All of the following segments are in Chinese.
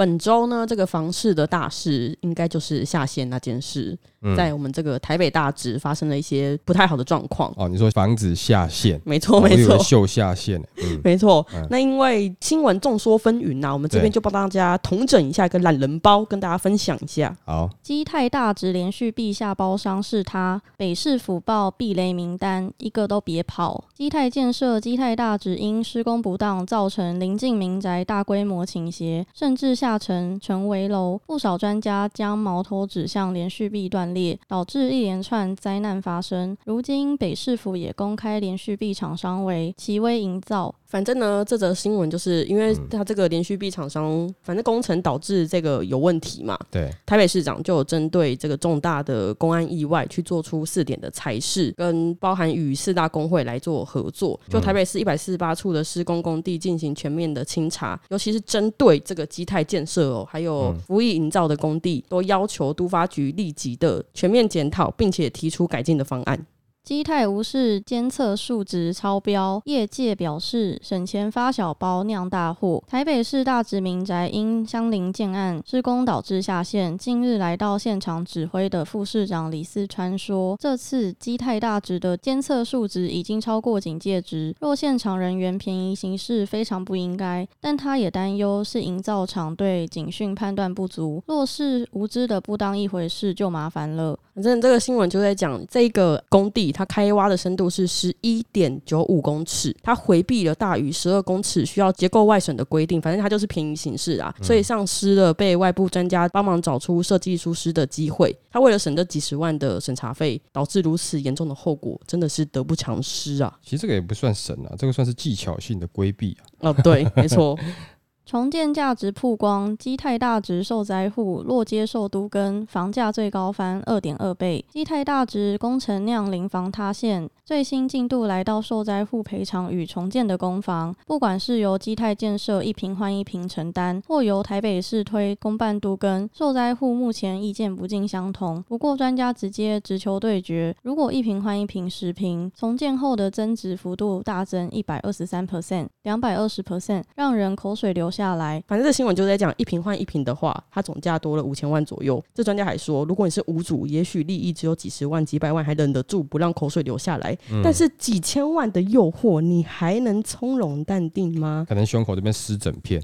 本周呢，这个房市的大事应该就是下线那件事，嗯在我们这个台北大直发生了一些不太好的状况。哦，你说房子下线，没错，哦没错，秀下线呢。嗯，没错嗯。那因为新闻众说纷纭呐，我们这边就帮大家统整一下一个懒人包，跟大家分享一下。好，基泰大直连续避下包商是他，北市府报避雷名单，一个都别跑。基泰建设基泰大直因施工不当，造成临近民宅大规模倾斜，甚至下沉成围楼。不少专家将矛头指向连续壁断裂，导致一连串灾难发生。如今北市府也公开连续壁厂商为奇威营造，反正呢，这则新闻就是因为它这个连续壁厂商，反正工程导致这个有问题嘛，对，台北市长就有针对这个重大的公安意外去做出四点的裁示，跟包含与四大工会来做合作，就台北市一百四十八处的施工工地进行全面的清查，尤其是针对这个基泰建设哦，还有服役营造的工地，都要求都发局立即的全面检讨，并且提出改进的方案。基泰无视监测数值超标，业界表示省钱发小包酿大祸。台北市大直民宅因相邻建案施工导致下线，近日来到现场指挥的副市长李四川说，这次基泰大直的监测数值已经超过警戒值，若现场人员便宜行事非常不应该。但他也担忧是营造厂对警讯判断不足，若是无知的不当一回事就麻烦了。反正这个新闻就在讲，这个工地它开挖的深度是十一点九五公尺，它回避了大于十二公尺需要结构外审的规定，反正它就是便宜形式啊，所以丧失了被外部专家帮忙找出设计疏失的机会。他为了省这几十万的审查费，导致如此严重的后果，真的是得不偿失啊！其实这个也不算省啊，这个算是技巧性的规避啊。哦，对，没错，重建价值曝光，基泰大直受灾户若接受都更，房价最高翻二点二倍。基泰大直工程酿临房塌陷，最新进度来到受灾户赔偿与重建的公房，不管是由基泰建设一平换一平承担，或由台北市推公办都更，受灾户目前意见不尽相同。不过专家直接直球对决，如果一平换一平十平，重建后的增值幅度大增一百二十三 percent、两百二十 percent，让人口水流下来。反正这新闻就在讲一瓶换一瓶的话，它总价多了五千万左右。这专家还说，如果你是无主，也许利益只有几十万、几百万，还忍得住不让口水流下来。但是几千万的诱惑，你还能从容淡定吗？可能胸口这边湿整片。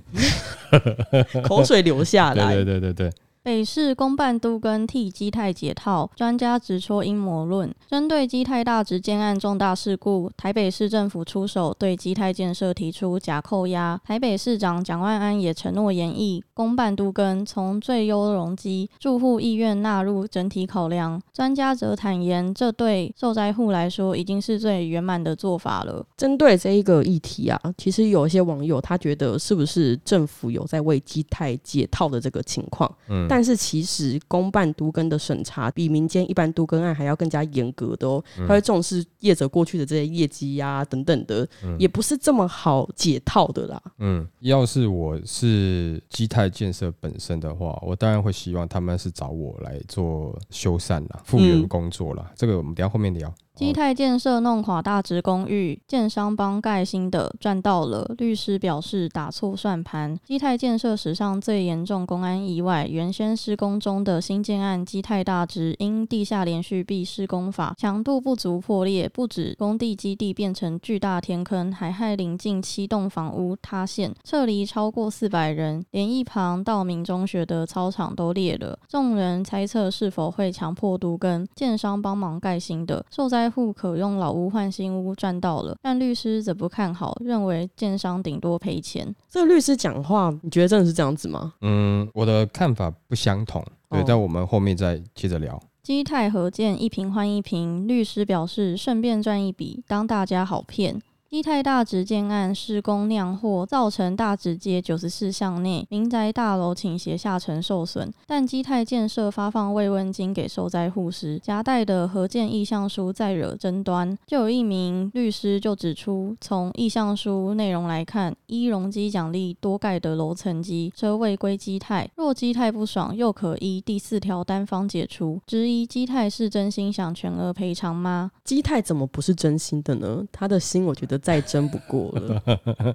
口水流下来，对对对对对，北市公办都更替基泰解套，专家直戳阴谋论。针对基泰大直建案重大事故，台北市政府出手对基泰建设提出假扣押。台北市长蒋万安也承诺研议公办都更从最优容积、住户意愿纳入整体考量。专家则坦言，这对受灾户来说已经是最圆满的做法了。针对这一个议题啊，其实有一些网友他觉得是不是政府有在为基泰解套的这个情况？嗯，但是其实公办都更的审查比民间一般都更案还要更加严格的哦，他会重视业者过去的这些业绩呀、等等的，也不是这么好解套的啦。嗯，要是我是基泰建设本身的话，我当然会希望他们是找我来做修缮啦、复原工作啦。这个我们等下后面聊。基泰建设弄垮大直公寓，建商帮盖新的赚到了。律师表示打错算盘。基泰建设史上最严重公安意外，原先施工中的新建案基泰大直因地下连续壁施工法强度不足破裂，不止工地基地变成巨大天坑，还害邻近七栋房屋塌陷，撤离超过四百人，连一旁道明中学的操场都裂了。众人猜测是否会强迫都根，建商帮忙盖新的，受灾户可用老屋换新屋赚到了，但律师则不看好，认为建商顶多赔钱。这个律师讲话，你觉得真的是这样子吗？嗯，我的看法不相同，对，哦但我们后面再接着聊。基泰合建一平换一平，律师表示顺便赚一笔，当大家好骗。基泰大直建案施工酿祸，造成大直街九十四巷内民宅大楼倾斜下沉受损。但基泰建设发放慰问金给受灾户时，夹带的合建意向书再惹争端。就有一名律师就指出，从意向书内容来看，一容积奖励多盖的楼层及车位归基泰，若基泰不爽，又可依第四条单方解除。质疑基泰是真心想全额赔偿吗？基泰怎么不是真心的呢？他的心，我觉得再争不过了。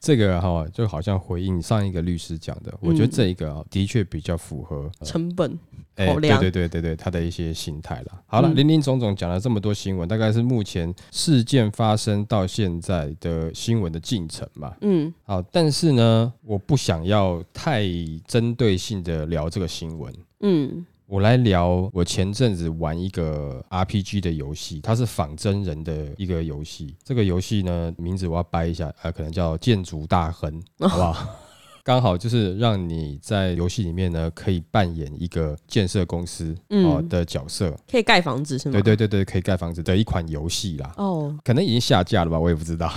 这个哈，就好像回应上一个律师讲的，我觉得这一个啊，的确比较符合成本。哎，对对对对对，他的一些心态了。好了，林林总总讲了这么多新闻，大概是目前事件发生到现在的新闻的进程嘛。嗯，好，但是呢，我不想要太针对性的聊这个新闻。嗯。我来聊，我前阵子玩一个 RPG 的游戏，它是仿真人的一个游戏。这个游戏呢，名字我要掰一下，呃，可能叫《建筑大亨》，好不好？刚好就是让你在游戏里面呢，可以扮演一个建设公司哦的角色，可以盖房子是吗？对对对对，可以盖房子的一款游戏啦。哦，可能已经下架了吧，我也不知道。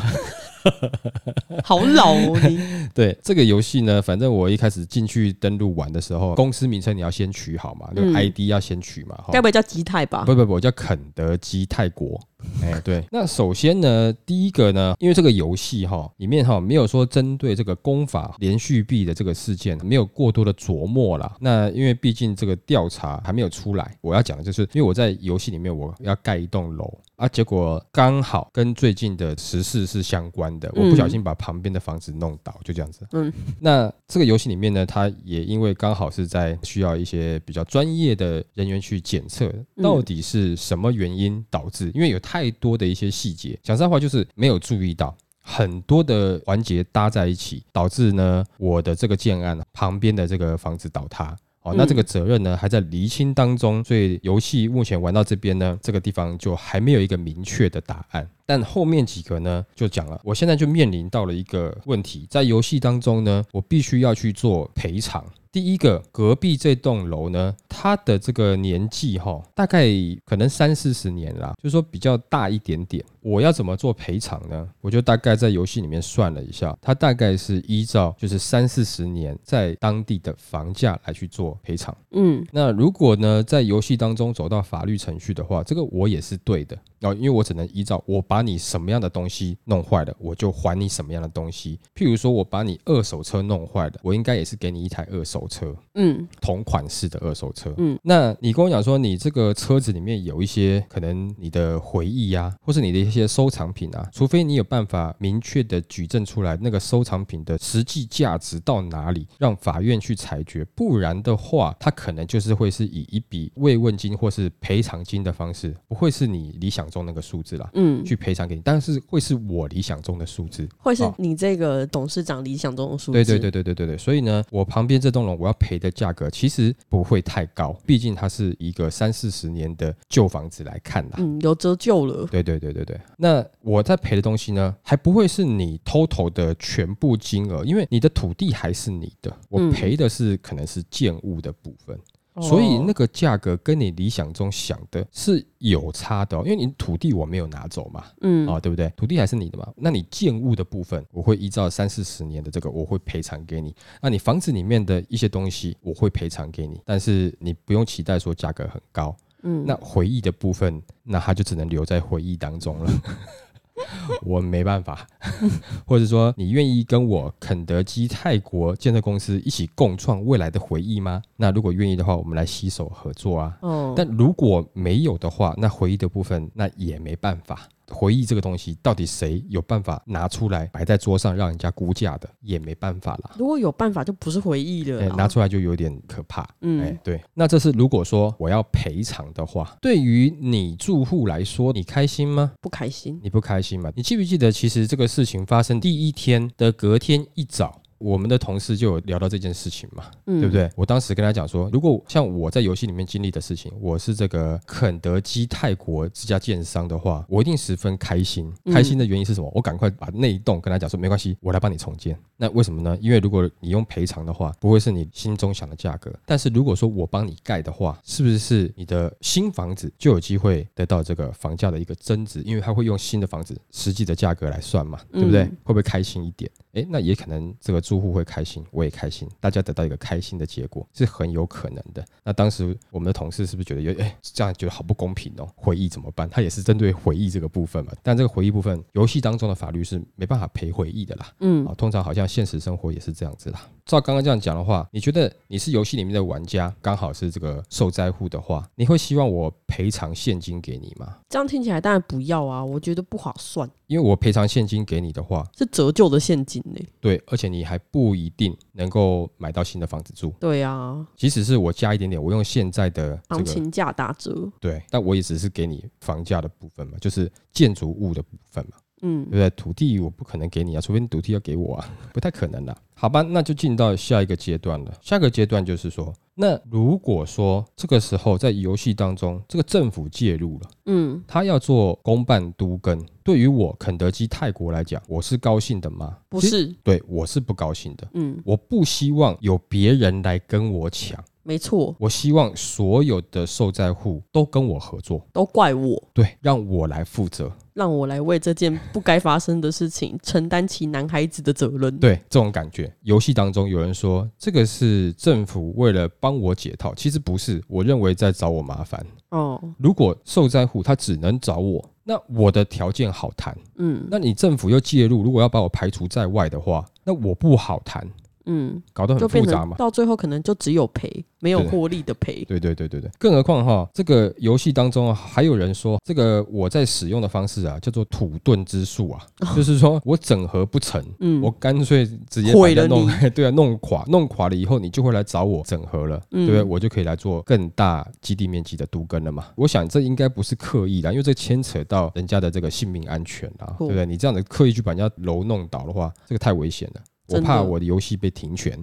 好老哦！对这个游戏呢，反正我一开始进去登录玩的时候，公司名称你要先取好嘛，那个 ID 要先取嘛。该不会叫基泰吧？不不不，我叫肯德基泰国。哎，对。那首先呢，第一个呢，因为这个游戏哈里面哈没有说针对这个功法连续币的这个事件没有过多的琢磨啦。那因为毕竟这个调查还没有出来，我要讲的就是，因为我在游戏里面我要盖一栋楼。啊，结果刚好跟最近的时事是相关的，我不小心把旁边的房子弄倒，就这样子。嗯，那这个游戏里面呢，它也因为刚好是在需要一些比较专业的人员去检测，到底是什么原因导致？因为有太多的一些细节，讲实在话就是没有注意到很多的环节搭在一起，导致呢我的这个建案旁边的这个房子倒塌。哦，那这个责任呢还在厘清当中，所以游戏目前玩到这边呢，这个地方就还没有一个明确的答案。但后面几个呢，就讲了，我现在就面临到了一个问题，在游戏当中呢，我必须要去做赔偿。第一个，隔壁这栋楼呢，它的这个年纪哈，大概可能三四十年啦，就是说比较大一点点。我要怎么做赔偿呢？我就大概在游戏里面算了一下，它大概是依照就是三四十年在当地的房价来去做赔偿。嗯，那如果呢在游戏当中走到法律程序的话，这个我也是对的。哦，因为我只能依照我把你什么样的东西弄坏了，我就还你什么样的东西。譬如说我把你二手车弄坏了，我应该也是给你一台二手车，嗯，同款式的二手车，嗯。那你跟我讲说，你这个车子里面有一些可能你的回忆呀，或是你的一些收藏品啊，除非你有办法明确的举证出来那个收藏品的实际价值到哪里，让法院去裁决，不然的话，它可能就是会是以一笔慰问金或是赔偿金的方式，不会是你理想。中那个数字啦，嗯，去赔偿给你，但是会是我理想中的数字，会是你这个董事长理想中的数字。对对对对对对对，所以呢，我旁边这栋楼我要赔的价格其实不会太高，毕竟它是一个三四十年的旧房子来看的，嗯，有折旧了。对对对对对，那我在赔的东西呢，还不会是你 total 的全部金额，因为你的土地还是你的，我赔的是可能是建物的部分。所以那个价格跟你理想中想的是有差的，因为你土地我没有拿走嘛，嗯，啊，对不对？土地还是你的嘛。那你建物的部分，我会依照三四十年的这个，我会赔偿给你。那你房子里面的一些东西，我会赔偿给你，但是你不用期待说价格很高。嗯，那回忆的部分，那它就只能留在回忆当中了。我没办法，或者说你愿意跟我肯德基泰国建设公司一起共创未来的回忆吗？那如果愿意的话，我们来携手合作啊。哦，但如果没有的话，那回忆的部分那也没办法。回忆这个东西，到底谁有办法拿出来摆在桌上让人家估价的，也没办法啦。如果有办法，就不是回忆了。拿出来就有点可怕。嗯，哎，对。那这是如果说我要赔偿的话，对于你住户来说，你开心吗？不开心。你不开心吗？你记不记得，其实这个事情发生第一天的隔天一早。我们的同事就有聊到这件事情嘛，嗯对不？对？我当时跟他讲说，如果像我在游戏里面经历的事情，我是这个肯德基泰国这家建商的话，我一定十分开心。嗯开心的原因是什么？我赶快把那一栋跟他讲说，没关系，我来帮你重建。那为什么呢？因为如果你用赔偿的话，不会是你心中想的价格。但是如果说我帮你盖的话，是不是你的新房子就有机会得到这个房价的一个增值？因为他会用新的房子实际的价格来算嘛，对不对？嗯会不会开心一点？诶，那也可能这个住户会开心，我也开心，大家得到一个开心的结果，是很有可能的。那当时我们的同事是不是觉得有诶这样觉得好不公平哦？回忆怎么办？他也是针对回忆这个部分嘛。但这个回忆部分，游戏当中的法律是没办法赔回忆的啦。嗯啊，通常好像现实生活也是这样子啦。照刚刚这样讲的话，你觉得你是游戏里面的玩家，刚好是这个受灾户的话，你会希望我赔偿现金给你吗？这样听起来当然不要啊，我觉得不划算，因为我赔偿现金给你的话，是折旧的现金呢、对，而且你还不一定能够买到新的房子住。对啊，即使是我加一点点，我用现在的这个行情价打折，对，但我也只是给你房价的部分嘛，就是建筑物的部分嘛，嗯对不对？土地我不可能给你啊，除非你土地要给我啊，不太可能啦。好吧，那就进到下一个阶段了。下一个阶段就是说，那如果说这个时候在游戏当中，这个政府介入了，嗯，他要做公办都更，对于我肯德基泰国来讲，我是高兴的吗？不，是，对我是不高兴的。嗯，我不希望有别人来跟我抢，没错，我希望所有的受灾户都跟我合作，都怪我，对，让我来负责。让我来为这件不该发生的事情承担起男孩子的责任。，对这种感觉，游戏当中有人说这个是政府为了帮我解套，其实不是，我认为在找我麻烦。哦，如果受灾户他只能找我，那我的条件好谈，嗯。那你政府又介入，如果要把我排除在外的话，那我不好谈，嗯，搞得就变很复杂嘛。到最后可能就只有赔，没有对获利的赔。对对对对对，更何况哈，这个游戏当中啊，还有人说，这个我在使用的方式啊，叫做土遁之术啊，就是说我整合不成，嗯我干脆直接把毁了它弄你，对啊，弄垮，弄垮了以后，你就会来找我整合了，嗯对不对？我就可以来做更大基地面积的独根了嘛。我想这应该不是刻意的，因为这牵扯到人家的这个性命安全啊，对哦不对？你这样的刻意去把人家楼弄倒的话，这个太危险了。我怕我的游戏被停权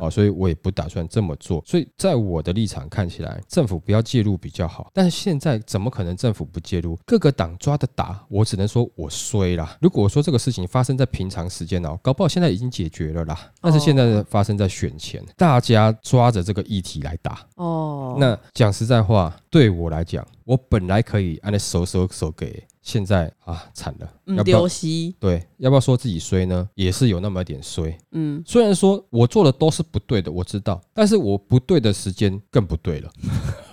啊，所以我也不打算这么做。所以在我的立场看起来，政府不要介入比较好。但是现在怎么可能政府不介入？各个党抓的打，我只能说我衰啦。如果说这个事情发生在平常时间哦，搞不好现在已经解决了啦。但是现在发生在选前，大家抓着这个议题来打。哦，那讲实在话，对我来讲，我本来可以按那手手手给，现在啊惨了，嗯要不要丢？西，对，要不要说自己衰呢？也是有那么一点衰。嗯，虽然说我做的都是不对的，我知道，但是我不对的时间更不对了。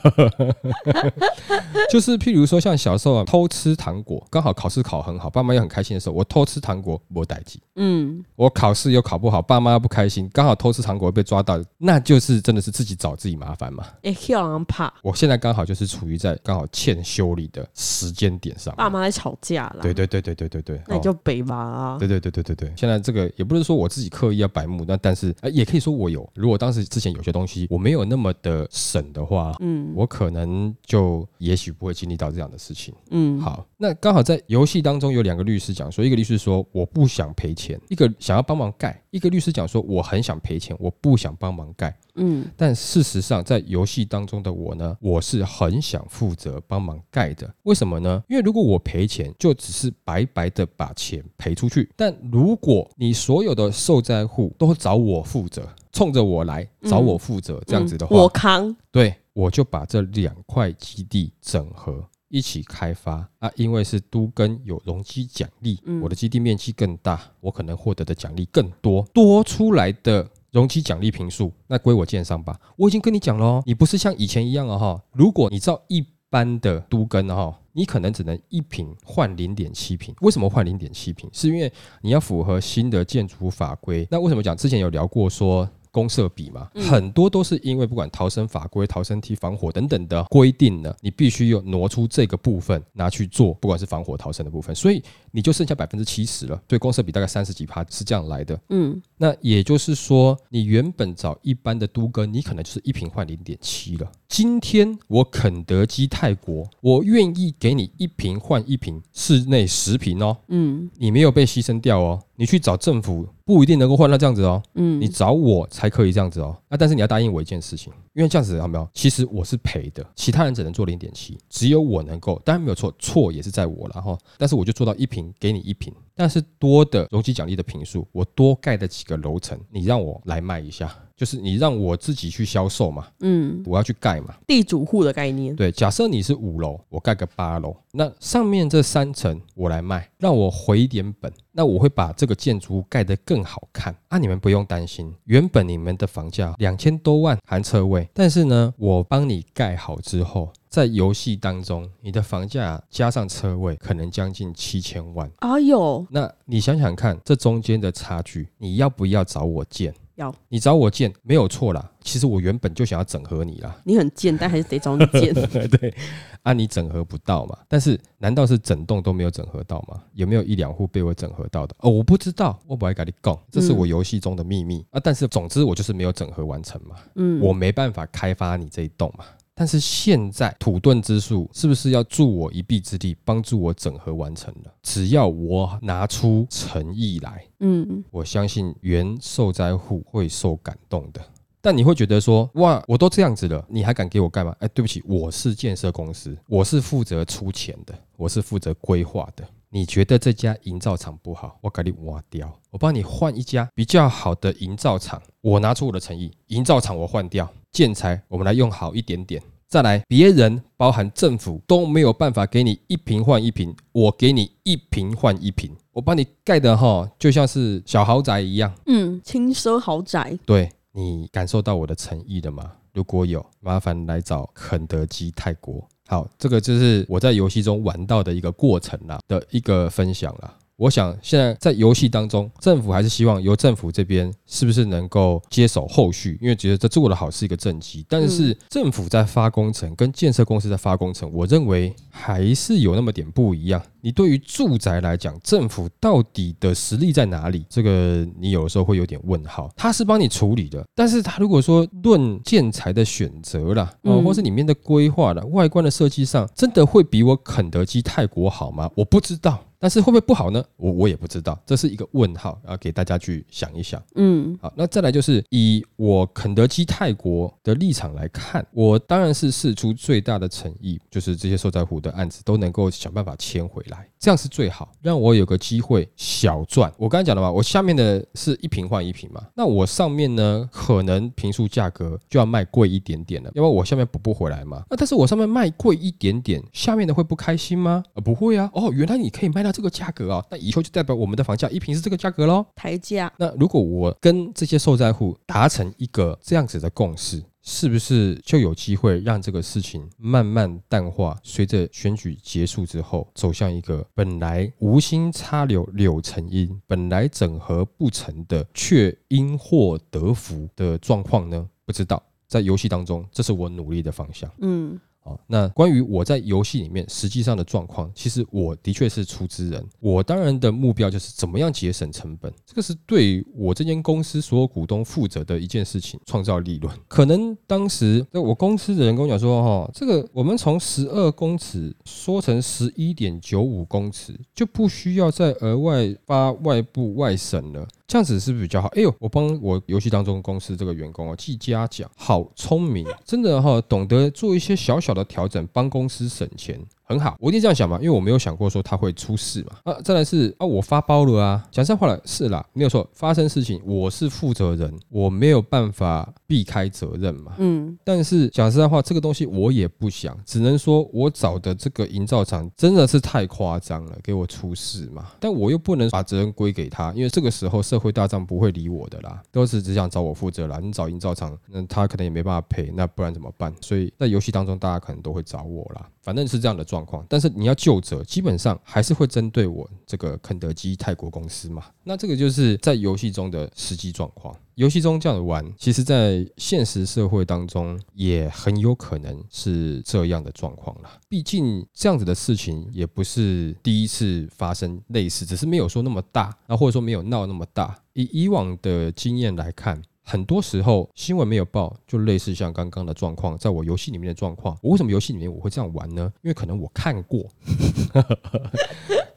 就是譬如说，像小时候啊，偷吃糖果，刚好考试考很好，爸妈又很开心的时候，我偷吃糖果没代记。嗯，我考试又考不好，爸妈不开心，刚好偷吃糖果被抓到，那就是真的是自己找自己麻烦嘛。哎，让人怕，我现在刚好就是处于在刚好欠修理的时间点上。爸妈在吵架了。对，对对对对对对，那你哦就北吧啊。对对对对对对，现在这个也不是说我自己刻意要白目，那但是呃也可以说我有。如果当时之前有些东西我没有那么的省的话，嗯我可能就也许不会经历到这样的事情。嗯，好，那刚好在游戏当中有两个律师讲说，一个律师说我不想赔钱，一个想要帮忙盖，一个律师讲说我很想赔钱，我不想帮忙盖。嗯但事实上，在游戏当中的我呢，我是很想负责帮忙盖的。为什么呢？因为如果我赔钱，就只是白白的把钱赔出去。但如果你所有的受灾户都找我负责，冲着我来找我负责，这样子的话，嗯我扛。对我就把这两块基地整合。一起开发啊，因为是都跟有容积奖励，嗯我的基地面积更大，我可能获得的奖励更多，多出来的容积奖励平数，那归我建商吧。我已经跟你讲了哦，你不是像以前一样了哈，如果你照一般的都跟哈，你可能只能一平换零点七平。为什么换零点七平？是因为你要符合新的建筑法规。那为什么讲？之前有聊过说。公社比嘛，嗯很多都是因为不管逃生法规、逃生梯、防火等等的规定呢，你必须要挪出这个部分拿去做，不管是防火逃生的部分，所以你就剩下百分之七十了。所以公社比大概三十几趴是这样来的。嗯那也就是说，你原本找一般的都跟，你可能就是一瓶换零点七了。今天我肯德基泰国，我愿意给你一瓶换一瓶，室内十瓶哦，嗯你没有被牺牲掉哦。你去找政府不一定能够换到这样子哦，嗯。你找我才可以这样子哦。那，但是你要答应我一件事情，因为这样子有没有？其实我是赔的，其他人只能做零点七，只有我能够，当然没有错，错也是在我了哈。但是我就做到一瓶给你一瓶，但是多的容积奖励的瓶数，我多盖的几个楼层，你让我来卖一下，就是你让我自己去销售嘛，嗯，我要去盖嘛。地主户的概念，对，假设你是五楼，我盖个八楼，那上面这三层我来卖，让我回一点本，那我会把这个建筑物盖得更好看啊！你们不用担心，原本你们的房价两千多万含车位，但是呢，我帮你盖好之后，在游戏当中，你的房价加上车位可能将近七千万。哎呦，那你想想看，这中间的差距，你要不要找我建？要你找我建没有错啦，其实我原本就想要整合你啦。你很贱，但还是得找你贱。对，啊，你整合不到嘛？但是难道是整栋都没有整合到吗？有没有一两户被我整合到的？哦，我不知道，我不爱跟你讲，这是我游戏中的秘密、啊。但是总之我就是没有整合完成嘛，嗯，我没办法开发你这一栋嘛。但是现在土遁之术是不是要助我一臂之力，帮助我整合完成了？只要我拿出诚意来，嗯，我相信原受灾户会受感动的。但你会觉得说，哇，我都这样子了，你还敢给我干嘛？哎，对不起，我是建设公司，我是负责出钱的，我是负责规划的。你觉得这家营造厂不好，我给你挖掉，我帮你换一家比较好的营造厂。我拿出我的诚意，营造厂我换掉，建材我们来用好一点点。再来，别人包含政府都没有办法给你一瓶换一瓶，我给你一瓶换一瓶，我帮你盖的哈，就像是小豪宅一样。嗯，轻奢豪宅，对你感受到我的诚意了吗？如果有，麻烦来找肯德基泰国。好，这个就是我在游戏中玩到的一个过程啦的一个分享了。我想现在在游戏当中，政府还是希望由政府这边是不是能够接手后续，因为觉得这做的好是一个政绩。但是政府在发工程跟建设公司在发工程，我认为还是有那么点不一样。你对于住宅来讲，政府到底的实力在哪里？这个你有的时候会有点问号。他是帮你处理的，但是他如果说论建材的选择啦，哦，嗯或是里面的规划啦、外观的设计上，真的会比我肯德基泰国好吗？我不知道。但是会不会不好呢？我我也不知道，这是一个问号，要给大家去想一想。嗯好，那再来就是以我肯德基泰国的立场来看，我当然是试出最大的诚意，就是这些受灾户的案子都能够想办法签回来，这样是最好，让我有个机会小赚。我刚才讲了嘛，我下面的是一瓶换一瓶嘛，那我上面呢，可能平数价格就要卖贵一点点了，因为我下面补不回来嘛。那但是我上面卖贵一点点，下面的会不开心吗？呃，不会啊。哦，原来你可以卖到这个价格啊，那以后就代表我们的房价一平是这个价格喽。抬价，那如果我跟这些受灾户达成一个这样子的共识，是不是就有机会让这个事情慢慢淡化？随着选举结束之后，走向一个本来无心插柳柳成荫，本来整合不成的，却因祸得福的状况呢？不知道。在游戏当中，这是我努力的方向。嗯啊，那关于我在游戏里面实际上的状况，其实我的确是出资人。我当然的目标就是怎么样节省成本，这个是对我这间公司所有股东负责的一件事情，创造利润。可能当时那我公司的人跟我讲说，哈，这个我们从十二公尺缩成十一点九五公尺，就不需要再额外发外部外审了。这样子是不是比较好？哎呦，我帮我游戏当中公司这个员工哦记嘉奖，好聪明，真的哈、懂得做一些小小的调整，帮公司省钱。很好，我一定这样想嘛，因为我没有想过说他会出事嘛。啊，再来是啊，我发包了啊，讲实在话了，是啦，没有错，发生事情我是负责人，我没有办法避开责任嘛。嗯但是讲实在话，这个东西我也不想，只能说我找的这个营造厂真的是太夸张了，给我出事嘛。但我又不能把责任归给他，因为这个时候社会大众不会理我的啦，都是只想找我负责啦。你找营造厂，那他可能也没办法赔，那不然怎么办？所以在游戏当中，大家可能都会找我啦。反正是这样的状状况，但是你要就责，基本上还是会针对我这个肯德基泰国公司嘛。那这个就是在游戏中的实际状况。游戏中这样玩，其实在现实社会当中也很有可能是这样的状况啦。毕竟这样子的事情也不是第一次发生类似，只是没有说那么大，那或者说没有闹那么大。以以往的经验来看。很多时候新闻没有报，就类似像刚刚的状况，在我游戏里面的状况，我为什么游戏里面我会这样玩呢？因为可能我看过，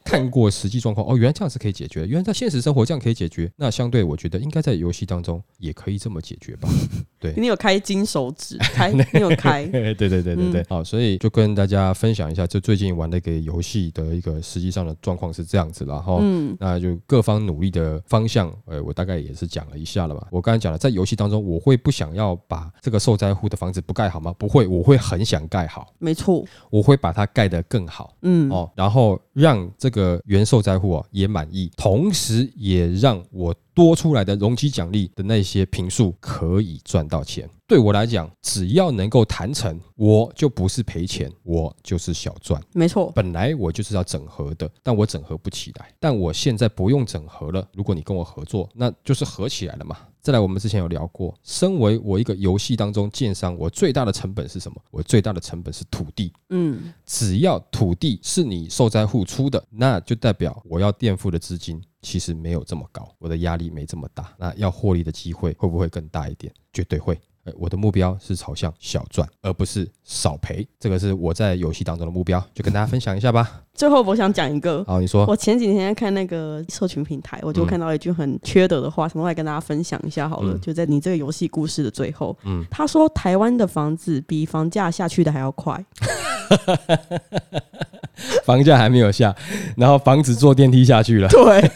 看过实际状况，哦，原来这样是可以解决，原来在现实生活这样可以解决，那相对我觉得应该在游戏当中也可以这么解决吧。对，你有开金手指，开你有开，对对对对对对，好，所以就跟大家分享一下，就最近玩的一个游戏的一个实际上的状况是这样子了哈。嗯，那就各方努力的方向，呃，我大概也是讲了一下了吧。我刚才讲了，在游戏当中，我会不想要把这个受灾户的房子不盖好吗？不会，我会很想盖好。没错，我会把它盖得更好。嗯，哦，然后让这个原受灾户啊也满意，同时也让我。多出来的容积奖励的那些平数可以赚到钱。对我来讲，只要能够谈成，我就不是赔钱，我就是小赚。没错，本来我就是要整合的，但我整合不起来。但我现在不用整合了。如果你跟我合作，那就是合起来了嘛。再来，我们之前有聊过，身为我一个游戏当中建商，我最大的成本是什么？我最大的成本是土地。嗯，只要土地是你受灾户出的，那就代表我要垫付的资金。其实没有这么高，我的压力没这么大，那要获利的机会会不会更大一点？绝对会。我的目标是朝向小赚，而不是少赔。这个是我在游戏当中的目标，就跟大家分享一下吧。最后，我想讲一个。好，你说。我前几天看那个社群平台，我就看到一句很缺德的话，什么来跟大家分享一下好了。就在你这个游戏故事的最后，嗯，他说台湾的房子比房价下去的还要快。房价还没有下，然后房子坐电梯下去了。对，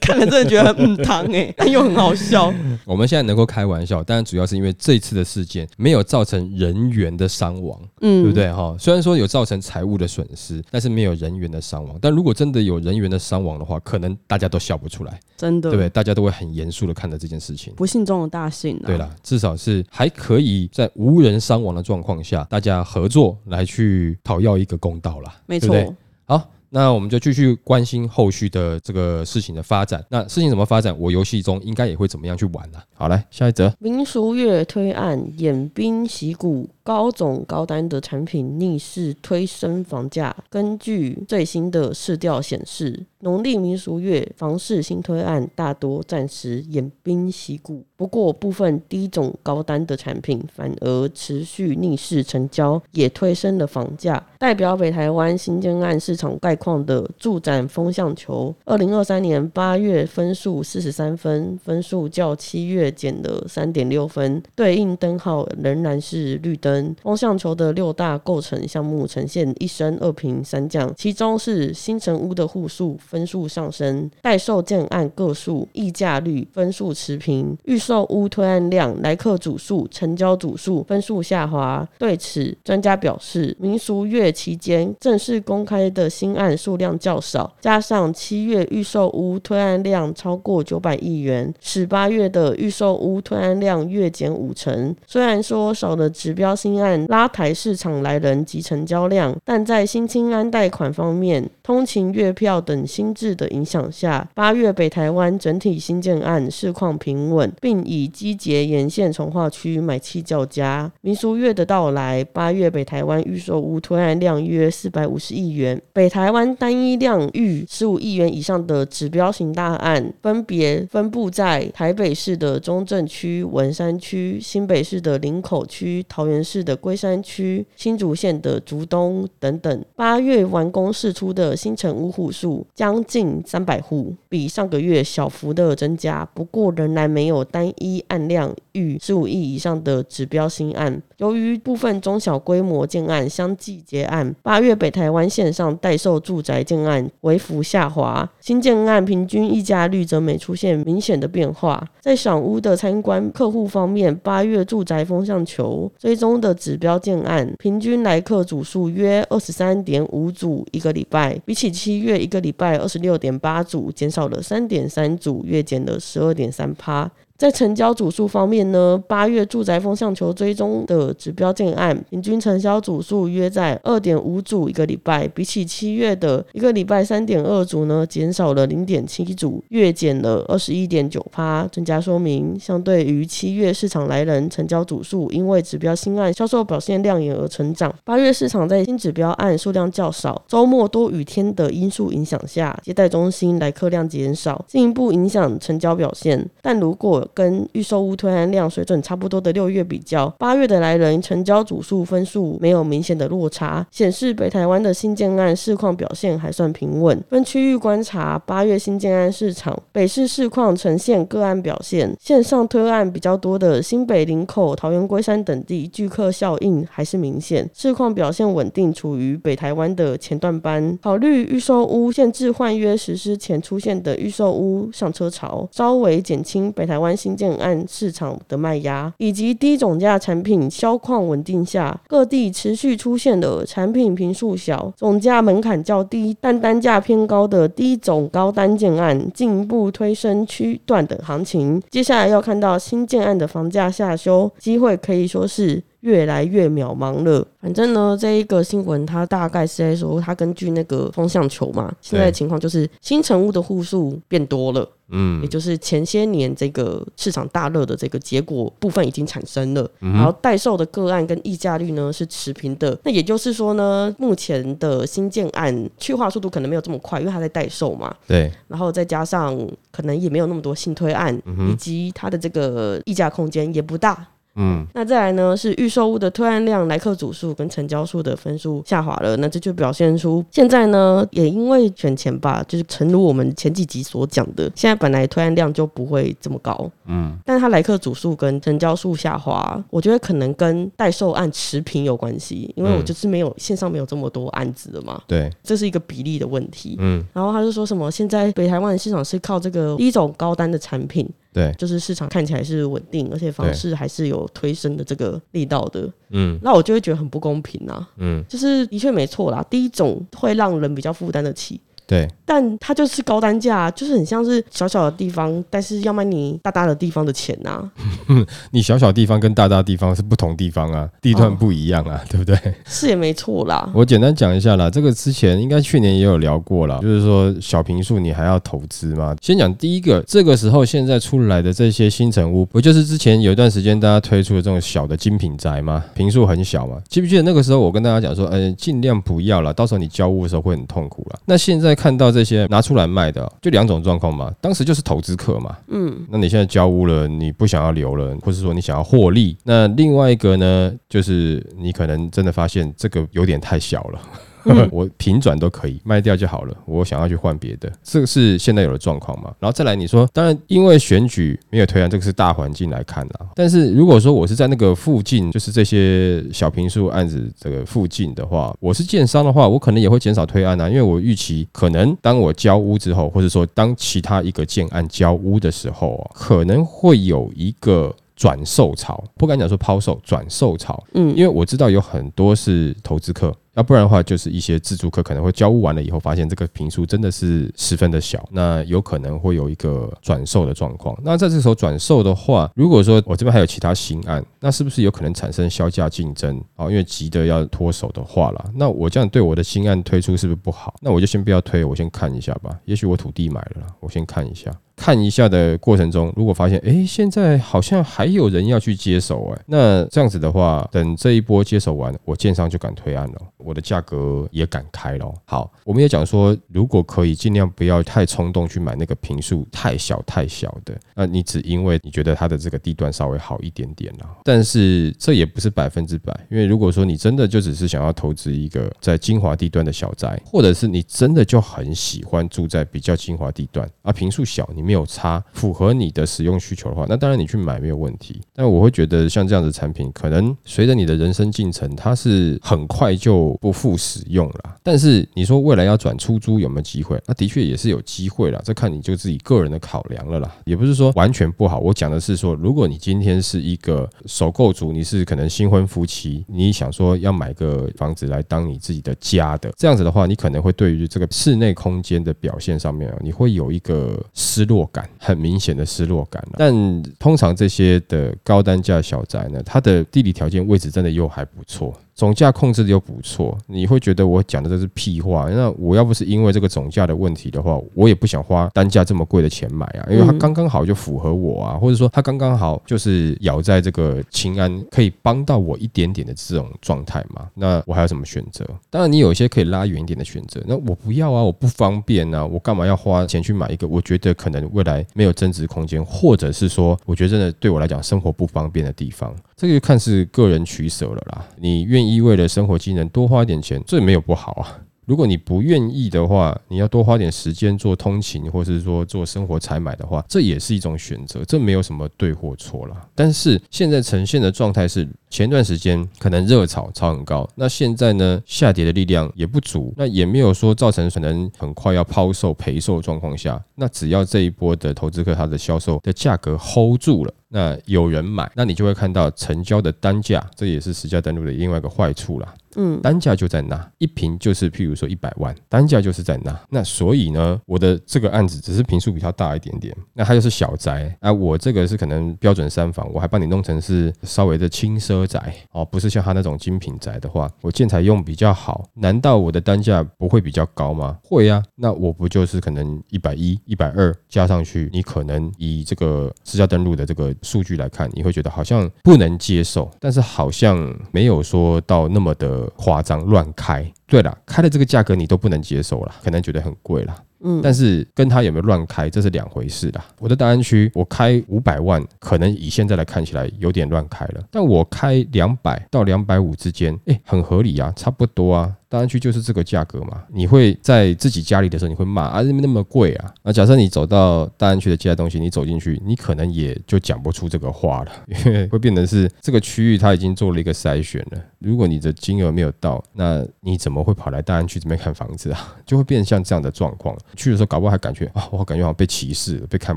看了真的觉得很 糖哎，但又很好笑。我们现在能够开玩笑，但主要是因为这次的事件没有造成人员的伤亡，嗯，对不对哈？虽然说有造成财务的损失，但是没有人员的伤亡。但如果真的有人员的伤亡的话，可能大家都笑不出来，真的，对不对？大家都会很严肃的看着这件事情。不幸中的大幸。对了，至少是还可以在无人伤亡的状况下，大家合作来去讨要一个公道啦。没错。好，那我们就继续关心后续的这个事情的发展。那事情怎么发展，我游戏中应该也会怎么样去玩呢？好，来下一则民俗月推案，演兵习古。高总高单的产品逆势推升房价。根据最新的市调显示，农历民俗月房市新推案大多暂时偃兵息鼓，不过部分低总高单的产品反而持续逆势成交，也推升了房价。代表北台湾新建案市场概况的住展风向球，二零二三年八月分数四十三分，分数较七月减了三点六分，对应灯号仍然是绿灯。风向球的六大构成项目呈现一升二平三降，其中是新城屋的户数分数上升，待售建案个数、溢价率分数持平，预售屋推案量、来客组数、成交组数分数下滑。对此，专家表示，民俗月期间正式公开的新案数量较少，加上七月预售屋推案量超过九百亿元，使八月的预售屋推案量月减五成。虽然说少了指标新。案拉抬市场来人及成交量，但在新青安贷款方面、通勤月票等新制的影响下，八月北台湾整体新建案市况平稳，并以基捷沿线从化区买气较佳。民俗月的到来，八月北台湾预售屋推案量约四百五十亿元，北台湾单一量逾十五亿元以上的指标型大案，分别分布在台北市的中正区、文山区、新北市的林口区、桃园市。的龟山区、新竹县的竹东等等，八月完工释出的新城屋户数将近三百户，比上个月小幅的增加，不过仍然没有单一案量逾十五亿以上的指标新案。由于部分中小规模建案相继结案，八月北台湾线上待售住宅建案微幅下滑，新建案平均溢价率则没出现明显的变化。在赏屋的参观客户方面，八月住宅风向球追踪的。指标建案平均来客组数约二十三点五组一个礼拜，比起七月一个礼拜二十六点八组，减少了三点三组，月减了十二点三趴。在成交组数方面呢，八月住宅风向球追踪的指标建案平均成交组数约在二点五组一个礼拜，比起七月的一个礼拜三点二组呢，减少了零点七组，月减了二十一点九趴。专家说明，相对于七月市场来人成交组数，因为指标新案销售表现亮眼而成长。八月市场在新指标案数量较少、周末多雨天的因素影响下，接待中心来客量减少，进一步影响成交表现。但如果跟预售屋推案量水准差不多的六月比较，八月的来人成交组数分数没有明显的落差，显示北台湾的新建案市况表现还算平稳。分区域观察，八月新建案市场，北市市况呈现个案表现，线上推案比较多的新北林口、桃园龟山等地聚客效应还是明显，市况表现稳定，处于北台湾的前段班。考虑预售屋限制换约实施前出现的预售屋上车潮，稍微减轻北台湾新建案市场的卖压，以及低总价产品销况稳定下，各地持续出现的产品平数小、总价门槛较低但单价偏高的低总高单建案，进一步推升区段的行情。接下来要看到新建案的房价下修，机会可以说是。越来越渺茫了。反正呢，这一个新闻它大概是在说，它根据那个风向球嘛，现在的情况就是新成屋的户数变多了，嗯，也就是前些年这个市场大热的这个结果部分已经产生了，然后待售的个案跟溢价率呢是持平的。那也就是说呢，目前的新建案去化速度可能没有这么快，因为它在待售嘛，对，然后再加上可能也没有那么多新推案，以及它的这个溢价空间也不大。嗯，那再来呢是预售物的推案量、来客组数跟成交数的分数下滑了，那这就表现出现在呢也因为选钱吧，就是诚如我们前几集所讲的，现在本来推案量就不会这么高，嗯，但是它来客组数跟成交数下滑，我觉得可能跟代售案持平有关系，因为我就是没有线上没有这么多案子了嘛，对，这是一个比例的问题，嗯，然后他就说什么现在北台湾的市场是靠这个一种高单的产品。对，就是市场看起来是稳定，而且房市还是有推升的这个力道的。嗯，那我就会觉得很不公平啊。嗯，就是的确没错啦，第一种会让人比较负担得起。对，但它就是高单价，就是很像是小小的地方，但是要卖你大大的地方的钱呐。你小小地方跟大大地方是不同地方啊，地段不一样啊，对不对？是也没错啦。我简单讲一下啦，这个之前应该去年也有聊过了，就是说小平数你还要投资吗？先讲第一个，这个时候现在出来的这些新城屋，不就是之前有一段时间大家推出的这种小的精品宅吗？平数很小嘛，记不记得那个时候我跟大家讲说，呃，尽量不要了，到时候你交屋的时候会很痛苦了。那现在。看到这些拿出来卖的，就两种状况嘛。当时就是投资客嘛，嗯，那你现在交屋了，你不想要留了，或是说你想要获利。那另外一个呢，就是你可能真的发现这个有点太小了。我平转都可以卖掉就好了。我想要去换别的，这个是现在有的状况嘛？然后再来，你说，当然因为选举没有推案，这个是大环境来看啦。但是如果说我是在那个附近，就是这些小平数案子这个附近的话，我是建商的话，我可能也会减少推案啊，因为我预期可能当我交屋之后，或者说当其他一个建案交屋的时候啊，可能会有一个。转售潮，不敢讲说抛售，转售潮。嗯，因为我知道有很多是投资客，那不然的话就是一些自助客可能会交屋完了以后，发现这个平数真的是十分的小，那有可能会有一个转售的状况。那在这时候转售的话，如果说我这边还有其他新案，那是不是有可能产生销价竞争啊？因为急的要脱手的话了，那我这样对我的新案推出是不是不好？那我就先不要推，我先看一下吧。也许我土地买了，我先看一下。看一下的过程中，如果发现哎，现在好像还有人要去接手哎，那这样子的话，等这一波接手完，我建商就敢推案了，我的价格也敢开了。好，我们也讲说，如果可以尽量不要太冲动去买那个平数太小太小的，那你只因为你觉得它的这个地段稍微好一点点了，但是这也不是百分之百，因为如果说你真的就只是想要投资一个在精华地段的小宅，或者是你真的就很喜欢住在比较精华地段啊，平数小，你。没有差，符合你的使用需求的话，那当然你去买没有问题。但我会觉得像这样的产品，可能随着你的人生进程，它是很快就不复使用了。但是你说未来要转出租有没有机会？那的确也是有机会了，这看你就自己个人的考量了啦。也不是说完全不好。我讲的是说，如果你今天是一个首购族，你是可能新婚夫妻，你想说要买个房子来当你自己的家的，这样子的话，你可能会对于这个室内空间的表现上面啊，你会有一个失落。感很明显的失落感但通常这些的高单价小宅呢，它的地理条件位置真的又还不错。总价控制的又不错，你会觉得我讲的这是屁话？那我要不是因为这个总价的问题的话，我也不想花单价这么贵的钱买啊，因为它刚刚好就符合我啊，或者说它刚刚好就是咬在这个清安可以帮到我一点点的这种状态嘛。那我还有什么选择？当然，你有一些可以拉远一点的选择。那我不要啊，我不方便啊，我干嘛要花钱去买一个我觉得可能未来没有增值空间，或者是说，我觉得真的对我来讲生活不方便的地方，这个就看是个人取舍了啦。你愿意为了生活技能多花点钱，这没有不好啊。如果你不愿意的话，你要多花点时间做通勤，或是说做生活采买的话，这也是一种选择，这没有什么对或错啦。但是现在呈现的状态是，前段时间可能热炒炒很高，那现在呢下跌的力量也不足，那也没有说造成可能很快要抛售赔售状况下，那只要这一波的投资客他的销售的价格 hold 住了。那有人买，那你就会看到成交的单价，这也是实价登录的另外一个坏处啦。嗯，单价就在那，一平就是譬如说一百万，单价就是在那。那所以呢，我的这个案子只是平数比较大一点点，那它就是小宅啊。我这个是可能标准三房，我还帮你弄成是稍微的轻奢宅哦，不是像他那种精品宅的话，我建材用比较好，难道我的单价不会比较高吗？会啊，那我不就是可能一百一、一百二加上去，你可能以这个私家登录的这个。数据来看，你会觉得好像不能接受，但是好像没有说到那么的夸张乱开。对了，开的这个价格你都不能接受了，可能觉得很贵了。嗯，但是跟他有没有乱开，这是两回事啦。我的大安区，我开五百万，可能以现在来看起来有点乱开了，但我开两百到两百五之间，哎，很合理啊，差不多啊。大安区就是这个价格嘛，你会在自己家里的时候，你会骂啊，那么贵啊。那假设你走到大安区的其他东西，你走进去，你可能也就讲不出这个话了，因为会变成是这个区域它已经做了一个筛选了。如果你的金额没有到，那你怎么会跑来大安区这边看房子啊？就会变成像这样的状况。去的时候搞不好还感觉啊，我感觉好像被歧视了，被看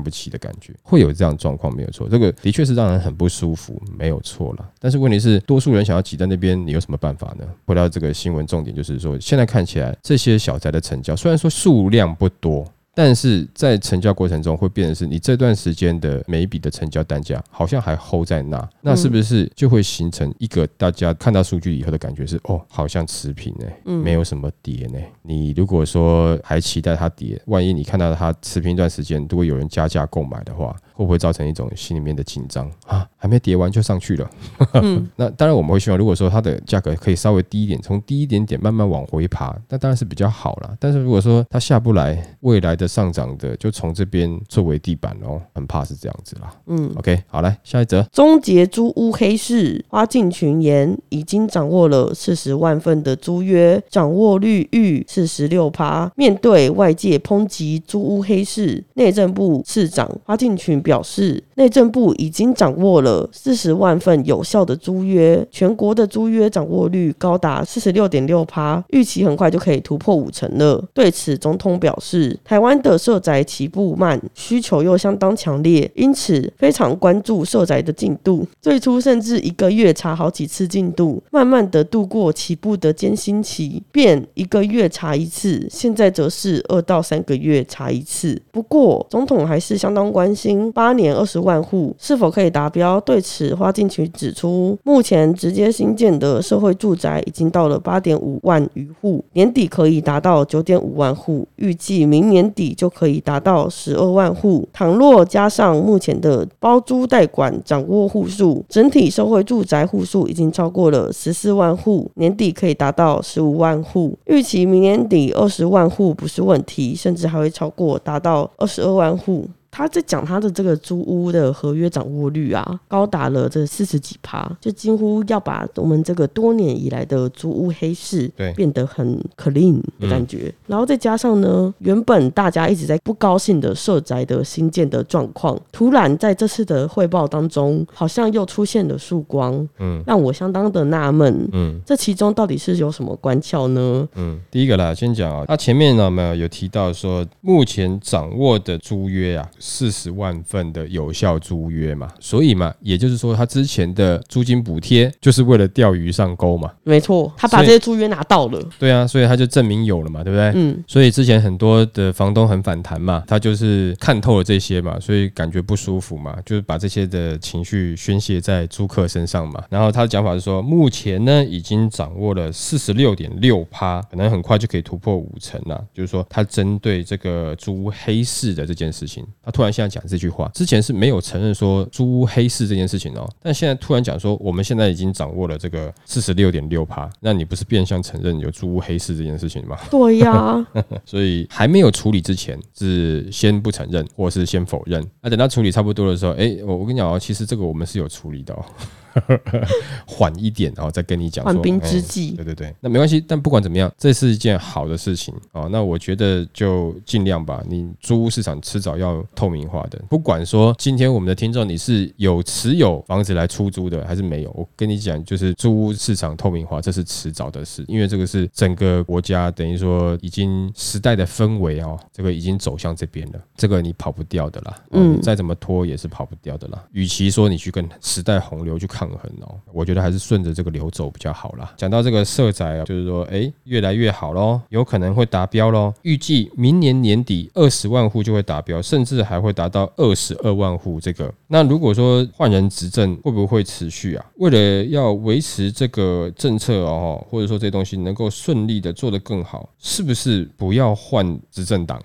不起的感觉，会有这样状况没有错。这个的确是让人很不舒服，没有错了。但是问题是，多数人想要挤在那边，你有什么办法呢？回到这个新闻重点，就说现在看起来这些小宅的成交，虽然说数量不多。但是在成交过程中会变成是你这段时间的每一笔的成交单价好像还 hold 在那，那是不是就会形成一个大家看到数据以后的感觉是哦，好像持平哎，没有什么跌呢？你如果说还期待它跌，万一你看到它持平一段时间，如果有人加价购买的话。会不会造成一种心里面的紧张啊？还没跌完就上去了。那当然我们会希望，如果说它的价格可以稍微低一点，从低一点点慢慢往回爬，那当然是比较好了。但是如果说它下不来，未来的上涨的就从这边作为地板哦，很怕是这样子啦。嗯，OK，好来下一则，终结租屋黑市，花进群言已经掌握了四十万份的租约，掌握率逾四十六趴。面对外界抨击租屋黑市，内政部次长花进群。表示，内政部已经掌握了四十万份有效的租约，全国的租约掌握率高达四十六点六趴，预期很快就可以突破五成了。对此，总统表示，台湾的社宅起步慢，需求又相当强烈，因此非常关注社宅的进度。最初甚至一个月查好几次进度，慢慢的度过起步的艰辛期，便一个月查一次，现在则是二到三个月查一次。不过，总统还是相当关心。八年二十万户是否可以达标？对此，花进群指出，目前直接新建的社会住宅已经到了八点五万余户，年底可以达到九点五万户，预计明年底就可以达到十二万户。倘若加上目前的包租代管掌握户数，整体社会住宅户数已经超过了十四万户，年底可以达到十五万户，预期明年底二十万户不是问题，甚至还会超过达到二十二万户。他在讲他的这个租屋的合约掌握率啊，高达了这四十几趴，就几乎要把我们这个多年以来的租屋黑市对变得很 clean 的感觉。然后再加上呢，原本大家一直在不高兴的社宅的新建的状况，突然在这次的汇报当中，好像又出现了曙光，嗯，让我相当的纳闷，嗯，这其中到底是有什么关窍呢？嗯，第一个啦，先讲啊，他前面呢没有有提到说，目前掌握的租约啊。四十万份的有效租约嘛，所以嘛，也就是说，他之前的租金补贴就是为了钓鱼上钩嘛。没错，他把这些租约拿到了。对啊，所以他就证明有了嘛，对不对？嗯。所以之前很多的房东很反弹嘛，他就是看透了这些嘛，所以感觉不舒服嘛，就是把这些的情绪宣泄在租客身上嘛。然后他的讲法是说，目前呢已经掌握了四十六点六趴，可能很快就可以突破五成了。就是说，他针对这个租黑市的这件事情，他。突然现在讲这句话，之前是没有承认说租屋黑市这件事情哦，但现在突然讲说我们现在已经掌握了这个四十六点六趴，那你不是变相承认有租屋黑市这件事情吗？对呀，所以还没有处理之前是先不承认，或是先否认。那等到处理差不多的时候，哎，我我跟你讲哦，其实这个我们是有处理的哦。缓一点，然后再跟你讲。缓兵之计，对对对，那没关系。但不管怎么样，这是一件好的事情哦。那我觉得就尽量吧。你租屋市场迟早要透明化的。不管说今天我们的听众你是有持有房子来出租的，还是没有，我跟你讲，就是租屋市场透明化，这是迟早的事。因为这个是整个国家等于说已经时代的氛围哦，这个已经走向这边了。这个你跑不掉的啦。嗯，再怎么拖也是跑不掉的啦。与其说你去跟时代洪流去抗。抗衡哦，我觉得还是顺着这个流走比较好啦。讲到这个色宅啊，就是说，哎，越来越好喽，有可能会达标喽。预计明年年底二十万户就会达标，甚至还会达到二十二万户。这个，那如果说换人执政，会不会持续啊？为了要维持这个政策哦，或者说这东西能够顺利的做得更好，是不是不要换执政党？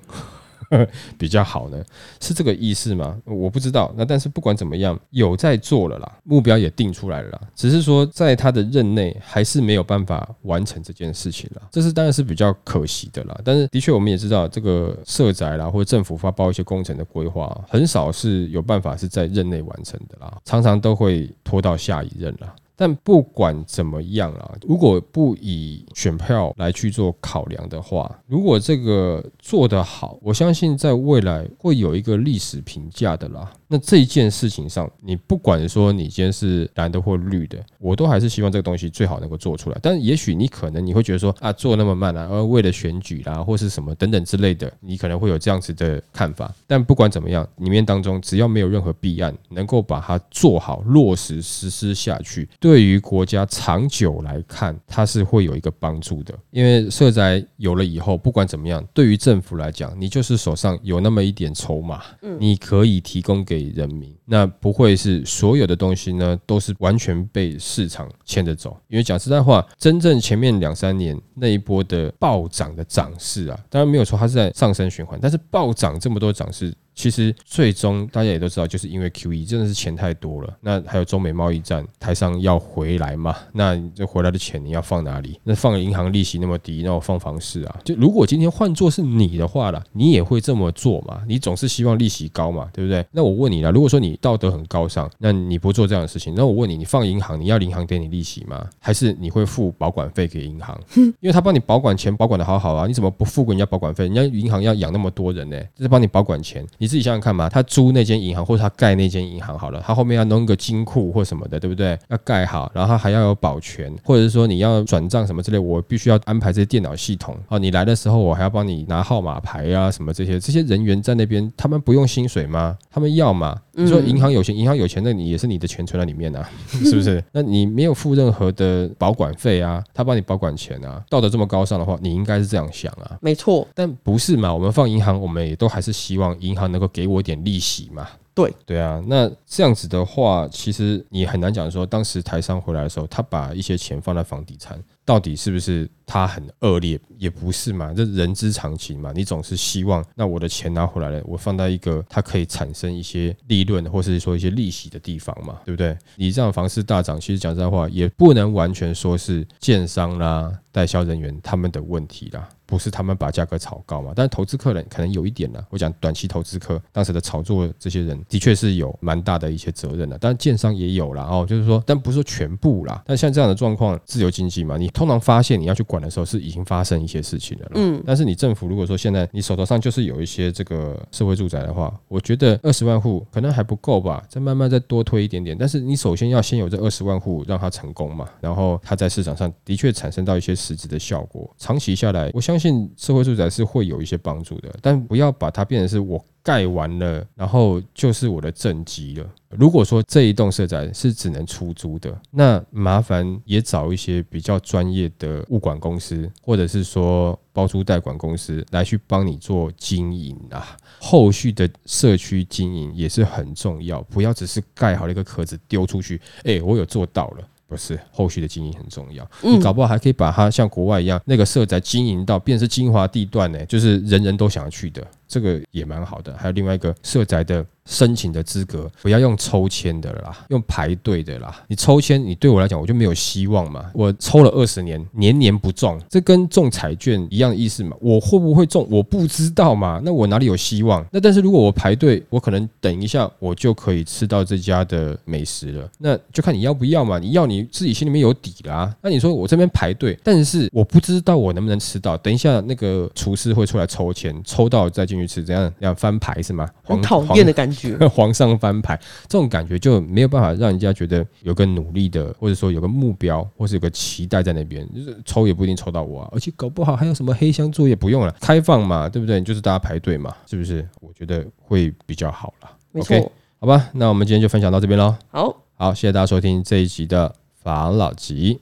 比较好呢，是这个意思吗？我不知道。那但是不管怎么样，有在做了啦，目标也定出来了啦。只是说在他的任内还是没有办法完成这件事情了，这是当然是比较可惜的啦。但是的确我们也知道，这个社宅啦或者政府发包一些工程的规划，很少是有办法是在任内完成的啦，常常都会拖到下一任啦。但不管怎么样啊，如果不以选票来去做考量的话，如果这个做得好，我相信在未来会有一个历史评价的啦。那这一件事情上，你不管说你今天是蓝的或绿的，我都还是希望这个东西最好能够做出来。但也许你可能你会觉得说啊，做那么慢啊，而为了选举啦，或是什么等等之类的，你可能会有这样子的看法。但不管怎么样，里面当中只要没有任何弊案，能够把它做好、落实、实施下去，对于国家长久来看，它是会有一个帮助的。因为社宅有了以后，不管怎么样，对于政府来讲，你就是手上有那么一点筹码，你可以提供给人民。那不会是所有的东西呢，都是完全被市场牵着走。因为讲实在话，真正前面两三年那一波的暴涨的涨势啊，当然没有说它是在上升循环，但是暴涨这么多涨势。其实最终大家也都知道，就是因为 Q E 真的是钱太多了。那还有中美贸易战，台商要回来嘛？那这回来的钱你要放哪里？那放银行利息那么低，那我放房市啊？就如果今天换做是你的话了，你也会这么做嘛？你总是希望利息高嘛，对不对？那我问你了，如果说你道德很高尚，那你不做这样的事情，那我问你，你放银行，你要银行给你利息吗？还是你会付保管费给银行？因为他帮你保管钱，保管的好好啊，你怎么不付给人家保管费？人家银行要养那么多人呢，就是帮你保管钱，你。自己想想看嘛，他租那间银行或者他盖那间银行好了，他后面要弄个金库或什么的，对不对？要盖好，然后他还要有保全，或者是说你要转账什么之类，我必须要安排这些电脑系统哦。你来的时候，我还要帮你拿号码牌啊，什么这些，这些人员在那边，他们不用薪水吗？他们要嘛？你说银行有钱，银行有钱，那你也是你的钱存在里面啊，是不是？那你没有付任何的保管费啊，他帮你保管钱啊，道德这么高尚的话，你应该是这样想啊。没错，但不是嘛？我们放银行，我们也都还是希望银行能。能够给我点利息吗？对对啊，那这样子的话，其实你很难讲说，当时台商回来的时候，他把一些钱放在房地产，到底是不是他很恶劣？也不是嘛，这人之常情嘛。你总是希望，那我的钱拿回来了，我放在一个它可以产生一些利润，或是说一些利息的地方嘛，对不对？你这样房市大涨，其实讲真话，也不能完全说是建商啦、代销人员他们的问题啦。不是他们把价格炒高嘛？但投资客人可能有一点呢。我讲短期投资客当时的炒作，这些人的确是有蛮大的一些责任的。但建商也有啦，哦，就是说，但不是说全部啦。但像这样的状况，自由经济嘛，你通常发现你要去管的时候，是已经发生一些事情了。嗯。但是你政府如果说现在你手头上就是有一些这个社会住宅的话，我觉得二十万户可能还不够吧，再慢慢再多推一点点。但是你首先要先有这二十万户让它成功嘛，然后它在市场上的确产生到一些实质的效果，长期下来，我相信。信社会住宅是会有一些帮助的，但不要把它变成是我盖完了，然后就是我的正机了。如果说这一栋社宅是只能出租的，那麻烦也找一些比较专业的物管公司，或者是说包租代管公司来去帮你做经营啊。后续的社区经营也是很重要，不要只是盖好了一个壳子丢出去。哎，我有做到了。不是，后续的经营很重要。你搞不好还可以把它像国外一样，那个社宅经营到变成是精华地段呢，就是人人都想要去的。这个也蛮好的。还有另外一个社宅的申请的资格，不要用抽签的啦，用排队的啦。你抽签，你对我来讲我就没有希望嘛。我抽了二十年，年年不中，这跟中彩券一样的意思嘛。我会不会中，我不知道嘛。那我哪里有希望？那但是如果我排队，我可能等一下我就可以吃到这家的美食了。那就看你要不要嘛。你要你自己心里面有底啦。那你说我这边排队，但是我不知道我能不能吃到。等一下那个厨师会出来抽签，抽到再进去吃，这样要翻牌是吗？很讨厌的感觉。皇上翻牌，这种感觉就没有办法让人家觉得有个努力的，或者说有个目标，或是有个期待在那边。就是抽也不一定抽到我啊，而且搞不好还有什么黑箱作业不用了，开放嘛，对不对？就是大家排队嘛，是不是？我觉得会比较好了。没错，好吧，那我们今天就分享到这边喽。好，好，谢谢大家收听这一集的法老集，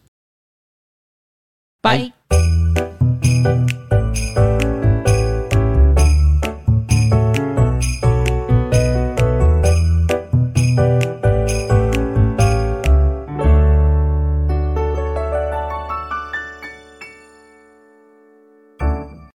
拜。